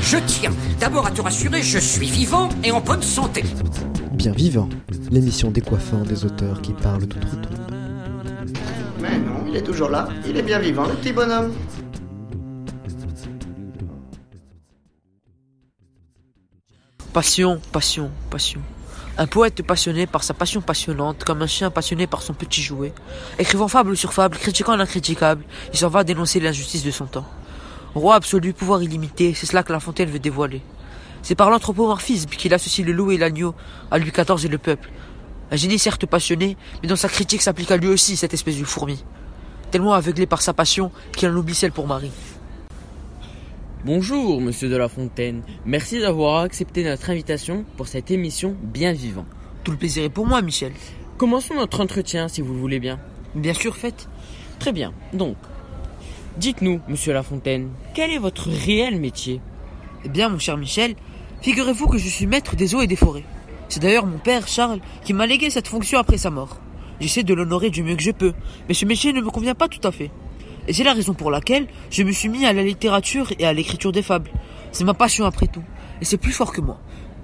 Je tiens d'abord à te rassurer, je suis vivant et en bonne santé. Bien vivant, l'émission décoiffant des auteurs qui parlent d'outre-tombe. Mais non, il est toujours là, il est bien vivant, le petit bonhomme. Passion, passion, passion. Un poète passionné par sa passion passionnante, comme un chien passionné par son petit jouet. Écrivant fable sur fable, critiquant l'incriticable, il s'en va dénoncer l'injustice de son temps. Roi absolu, pouvoir illimité, c'est cela que La Fontaine veut dévoiler. C'est par l'anthropomorphisme qu'il associe le loup et l'agneau à Louis XIV et le peuple. Un génie certes passionné, mais dans sa critique s'applique à lui aussi cette espèce de fourmi. Tellement aveuglé par sa passion qu'il en oublie celle pour Marie. Bonjour, monsieur de La Fontaine. Merci d'avoir accepté notre invitation pour cette émission Bien Vivant. Tout le plaisir est pour moi, Michel. Commençons notre entretien, si vous le voulez bien. Bien sûr, faites. Très bien. Donc, dites-nous, monsieur La Fontaine, quel est votre réel métier? Eh bien, mon cher Michel, figurez-vous que je suis maître des eaux et des forêts. C'est d'ailleurs mon père, Charles, qui m'a légué cette fonction après sa mort. J'essaie de l'honorer du mieux que je peux, mais ce métier ne me convient pas tout à fait. Et c'est la raison pour laquelle je me suis mis à la littérature et à l'écriture des fables. C'est ma passion après tout, et c'est plus fort que moi.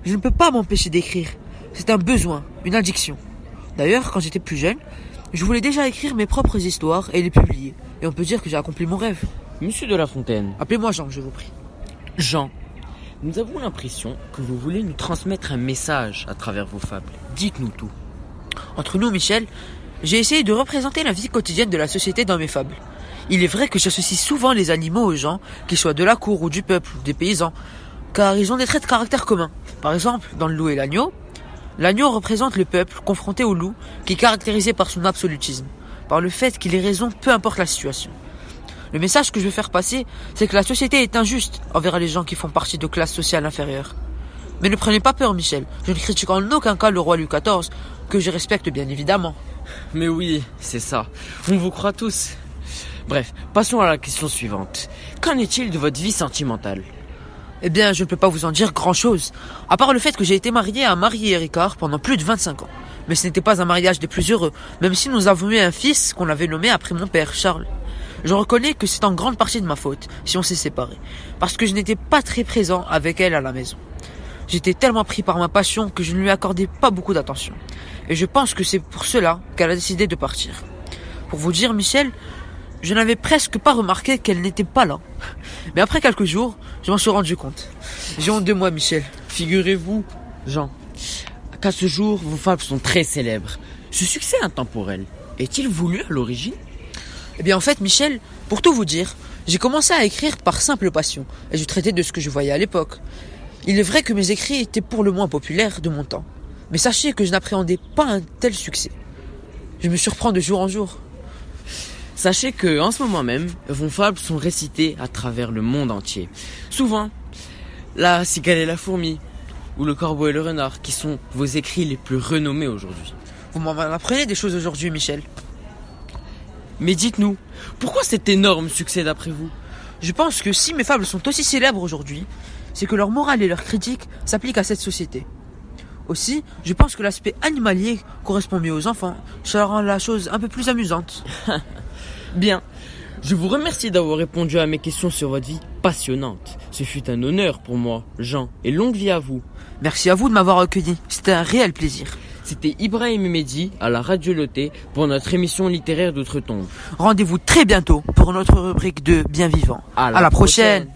Je ne peux pas m'empêcher d'écrire. C'est un besoin, une addiction. D'ailleurs, quand j'étais plus jeune, je voulais déjà écrire mes propres histoires et les publier. Et on peut dire que j'ai accompli mon rêve. Monsieur de La Fontaine. Appelez-moi Jean, je vous prie. Jean, nous avons l'impression que vous voulez nous transmettre un message à travers vos fables. Dites-nous tout. Entre nous, Michel, j'ai essayé de représenter la vie quotidienne de la société dans mes fables. Il est vrai que j'associe souvent les animaux aux gens, qu'ils soient de la cour ou du peuple ou des paysans, car ils ont des traits de caractère communs. Par exemple, dans le loup et l'agneau, l'agneau représente le peuple confronté au loup, qui est caractérisé par son absolutisme, par le fait qu'il ait raison peu importe la situation. Le message que je veux faire passer, c'est que la société est injuste envers les gens qui font partie de classes sociales inférieures. Mais ne prenez pas peur, Michel. Je ne critique en aucun cas le roi Louis XIV, que je respecte bien évidemment. Mais oui, c'est ça. On vous croit tous. Bref, passons à la question suivante. Qu'en est-il de votre vie sentimentale? Eh bien, je ne peux pas vous en dire grand-chose, à part le fait que j'ai été marié à Marie Ricard pendant plus de 25 ans. Mais ce n'était pas un mariage des plus heureux, même si nous avons eu un fils qu'on avait nommé après mon père, Charles. Je reconnais que c'est en grande partie de ma faute si on s'est séparés, parce que je n'étais pas très présent avec elle à la maison. J'étais tellement pris par ma passion que je ne lui accordais pas beaucoup d'attention. Et je pense que c'est pour cela qu'elle a décidé de partir. Pour vous dire, Michel, je n'avais presque pas remarqué qu'elle n'était pas là. Mais après quelques jours, je m'en suis rendu compte. J'ai honte de moi, Michel. Figurez-vous, Jean, qu'à ce jour, vos fables sont très célèbres. Ce succès intemporel, est-il voulu à l'origine? Eh bien, en fait, Michel, pour tout vous dire, j'ai commencé à écrire par simple passion, et je traitais de ce que je voyais à l'époque. Il est vrai que mes écrits étaient pour le moins populaires de mon temps. Mais sachez que je n'appréhendais pas un tel succès. Je me surprends de jour en jour. Sachez que, en ce moment même, vos fables sont récitées à travers le monde entier. Souvent, la cigale et la fourmi, ou le corbeau et le renard, qui sont vos écrits les plus renommés aujourd'hui. Vous m'en apprenez des choses aujourd'hui, Michel. Mais dites-nous, pourquoi cet énorme succès d'après vous? Je pense que si mes fables sont aussi célèbres aujourd'hui, c'est que leur morale et leur critique s'appliquent à cette société. Aussi, je pense que l'aspect animalier correspond mieux aux enfants. Ça rend la chose un peu plus amusante. Bien. Je vous remercie d'avoir répondu à mes questions sur votre vie passionnante. Ce fut un honneur pour moi, Jean, et longue vie à vous. Merci à vous de m'avoir accueilli. C'était un réel plaisir. C'était Ibrahim Mehdi à la Radio Loté pour notre émission littéraire d'Outre-Tombe. Rendez-vous très bientôt pour notre rubrique de Bien Vivant. À la, À la prochaine.